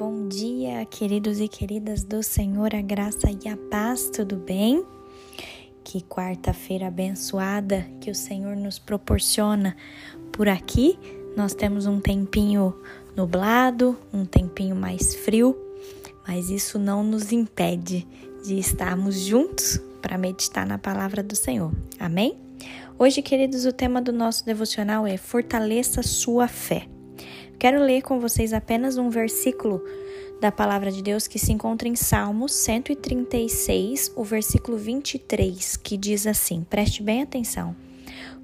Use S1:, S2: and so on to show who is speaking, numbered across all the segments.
S1: bom dia, queridos e queridas do Senhor, a graça e a paz, tudo bem? Que quarta-feira abençoada que o Senhor nos proporciona. Por aqui, nós temos um tempinho nublado, um tempinho mais frio, mas isso não nos impede de estarmos juntos para meditar na palavra do Senhor. Amém? Hoje, queridos, o tema do nosso devocional é Fortaleça sua fé. Quero ler com vocês apenas um versículo da palavra de Deus que se encontra em Salmos 136, o versículo 23, que diz assim: preste bem atenção.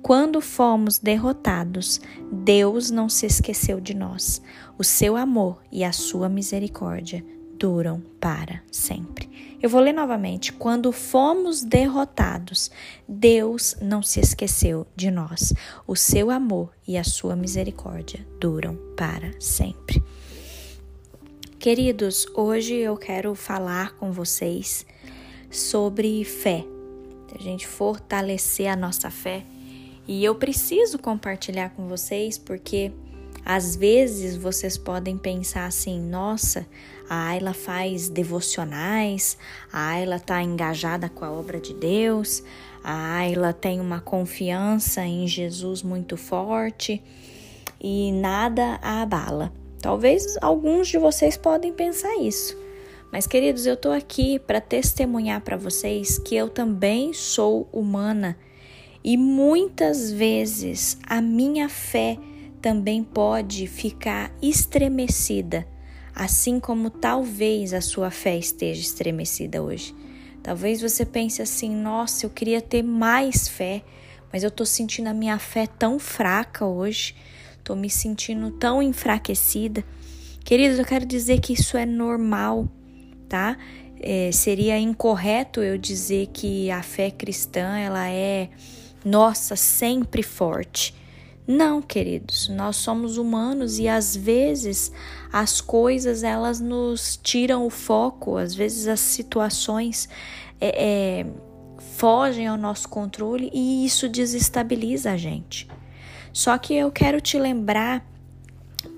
S1: Quando fomos derrotados, Deus não se esqueceu de nós. O seu amor e a sua misericórdia duram para sempre. Eu vou ler novamente. Quando fomos derrotados, Deus não se esqueceu de nós. O seu amor e a sua misericórdia duram para sempre. Queridos, hoje eu quero falar com vocês sobre fé. A gente fortalecer a nossa fé. E eu preciso compartilhar com vocês porque às vezes vocês podem pensar assim: nossa, a Ayla faz devocionais, a Ayla está engajada com a obra de Deus, a Ayla tem uma confiança em Jesus muito forte e nada a abala. Talvez alguns de vocês podem pensar isso. Mas, queridos, eu estou aqui para testemunhar para vocês que eu também sou humana e muitas vezes a minha fé também pode ficar estremecida, assim como talvez a sua fé esteja estremecida hoje. Talvez você pense assim: nossa, eu queria ter mais fé, mas eu estou sentindo a minha fé tão fraca hoje, estou me sentindo tão enfraquecida. Queridos, eu quero dizer que isso é normal, tá? É, seria incorreto eu dizer que a fé cristã ela é nossa sempre forte. Não, queridos, nós somos humanos e às vezes as coisas elas nos tiram o foco, às vezes as situações é, é, fogem ao nosso controle e isso desestabiliza a gente. Só que eu quero te lembrar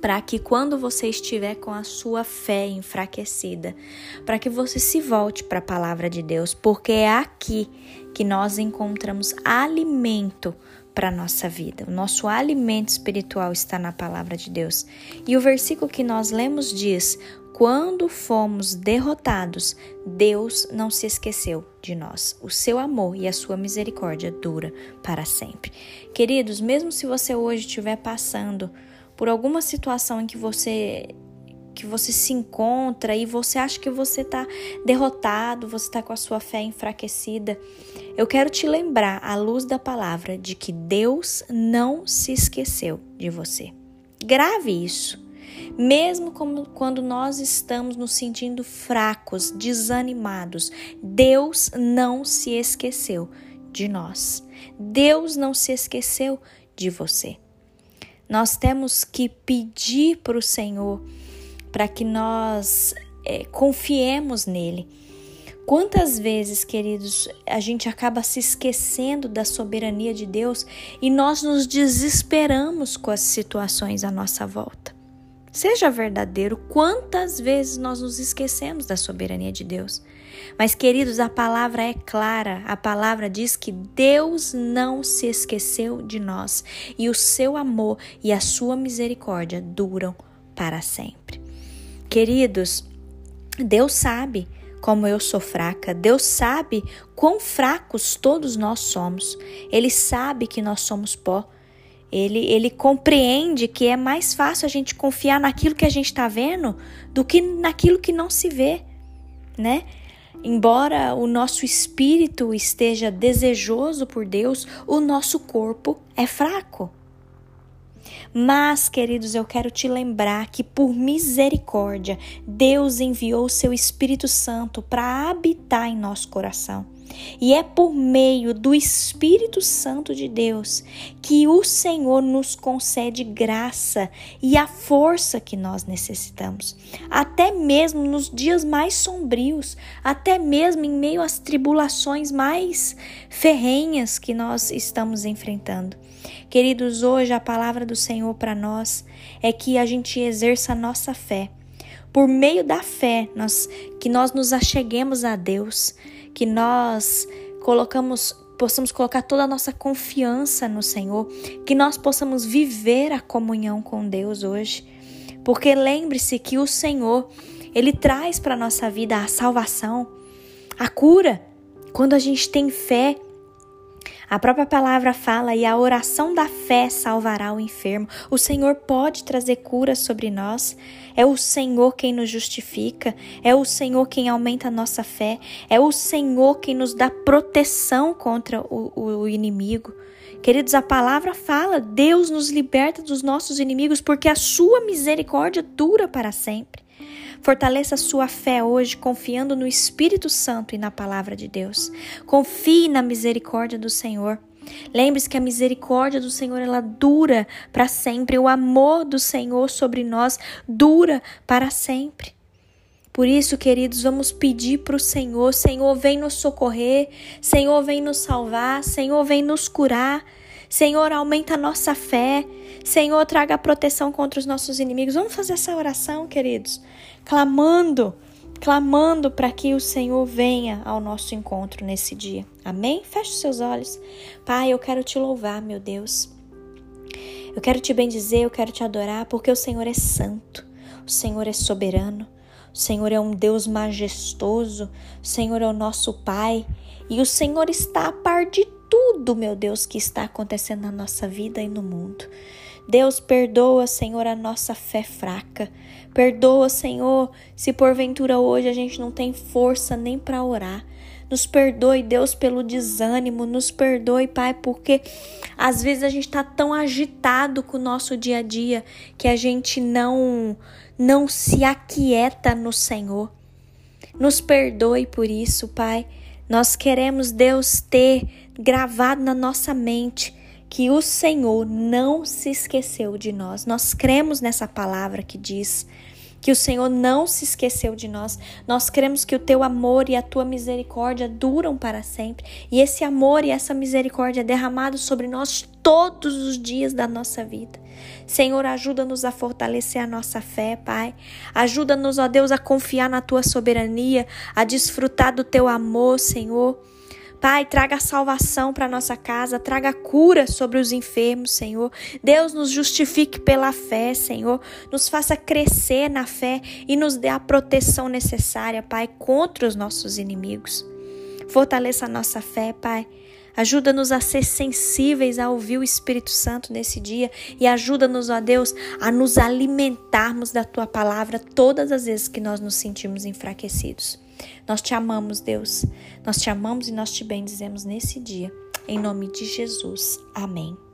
S1: para que quando você estiver com a sua fé enfraquecida, para que você se volte para a palavra de Deus, porque é aqui que nós encontramos alimento para a nossa vida. O nosso alimento espiritual está na palavra de Deus. E o versículo que nós lemos diz: Quando fomos derrotados, Deus não se esqueceu de nós. O seu amor e a sua misericórdia dura para sempre. Queridos, mesmo se você hoje estiver passando por alguma situação em que você que você se encontra e você acha que você está derrotado, você está com a sua fé enfraquecida, eu quero te lembrar, à luz da palavra, de que Deus não se esqueceu de você. Grave isso. Mesmo quando nós estamos nos sentindo fracos, desanimados, Deus não se esqueceu de nós. Deus não se esqueceu de você. Nós temos que pedir para o Senhor para que nós é, confiemos nele. Quantas vezes, queridos, a gente acaba se esquecendo da soberania de Deus e nós nos desesperamos com as situações à nossa volta? Seja verdadeiro, quantas vezes nós nos esquecemos da soberania de Deus? Mas, queridos, a palavra é clara. A palavra diz que Deus não se esqueceu de nós e o seu amor e a sua misericórdia duram para sempre. Queridos, Deus sabe como eu sou fraca, Deus sabe quão fracos todos nós somos. Ele sabe que nós somos pó. Ele, ele compreende que é mais fácil a gente confiar naquilo que a gente está vendo do que naquilo que não se vê, né? Embora o nosso espírito esteja desejoso por Deus, o nosso corpo é fraco. Mas, queridos, eu quero te lembrar que por misericórdia, Deus enviou o seu Espírito Santo para habitar em nosso coração. E é por meio do Espírito Santo de Deus que o Senhor nos concede graça e a força que nós necessitamos, até mesmo nos dias mais sombrios, até mesmo em meio às tribulações mais ferrenhas que nós estamos enfrentando. Queridos, hoje a palavra do Senhor para nós é que a gente exerça a nossa fé, por meio da fé, nós, que nós nos acheguemos a Deus, que nós colocamos possamos colocar toda a nossa confiança no Senhor, que nós possamos viver a comunhão com Deus hoje. Porque lembre-se que o Senhor, ele traz para nossa vida a salvação, a cura. Quando a gente tem fé, a própria palavra fala e a oração da fé salvará o enfermo. O Senhor pode trazer cura sobre nós. É o Senhor quem nos justifica. É o Senhor quem aumenta a nossa fé. É o Senhor quem nos dá proteção contra o, o inimigo. Queridos, a palavra fala: Deus nos liberta dos nossos inimigos porque a sua misericórdia dura para sempre. Fortaleça sua fé hoje, confiando no Espírito Santo e na palavra de Deus. Confie na misericórdia do Senhor. Lembre-se que a misericórdia do Senhor ela dura para sempre, o amor do Senhor sobre nós dura para sempre. Por isso, queridos, vamos pedir para o Senhor: Senhor, vem nos socorrer, Senhor, vem nos salvar, Senhor, vem nos curar. Senhor, aumenta a nossa fé. Senhor, traga proteção contra os nossos inimigos. Vamos fazer essa oração, queridos, clamando, clamando para que o Senhor venha ao nosso encontro nesse dia. Amém? Feche os seus olhos. Pai, eu quero te louvar, meu Deus. Eu quero te bendizer, eu quero te adorar, porque o Senhor é santo, o Senhor é soberano, o Senhor é um Deus majestoso, o Senhor é o nosso Pai e o Senhor está a par de tudo, meu Deus, que está acontecendo na nossa vida e no mundo. Deus, perdoa, Senhor, a nossa fé fraca. Perdoa, Senhor, se porventura hoje a gente não tem força nem para orar. Nos perdoe, Deus, pelo desânimo. Nos perdoe, Pai, porque às vezes a gente está tão agitado com o nosso dia a dia que a gente não não se aquieta no Senhor. Nos perdoe por isso, Pai. Nós queremos, Deus, ter gravado na nossa mente que o Senhor não se esqueceu de nós. Nós cremos nessa palavra que diz que o Senhor não se esqueceu de nós. Nós cremos que o teu amor e a tua misericórdia duram para sempre. E esse amor e essa misericórdia é derramado sobre nós todos os dias da nossa vida. Senhor, ajuda-nos a fortalecer a nossa fé, Pai. Ajuda-nos, ó Deus, a confiar na tua soberania, a desfrutar do teu amor, Senhor. Pai, traga salvação para nossa casa, traga cura sobre os enfermos, Senhor. Deus nos justifique pela fé, Senhor. Nos faça crescer na fé e nos dê a proteção necessária, Pai, contra os nossos inimigos. Fortaleça a nossa fé, Pai. Ajuda-nos a ser sensíveis a ouvir o Espírito Santo nesse dia e ajuda-nos, ó Deus, a nos alimentarmos da tua palavra todas as vezes que nós nos sentimos enfraquecidos. Nós te amamos, Deus. Nós te amamos e nós te bendizemos nesse dia. Em nome de Jesus. Amém.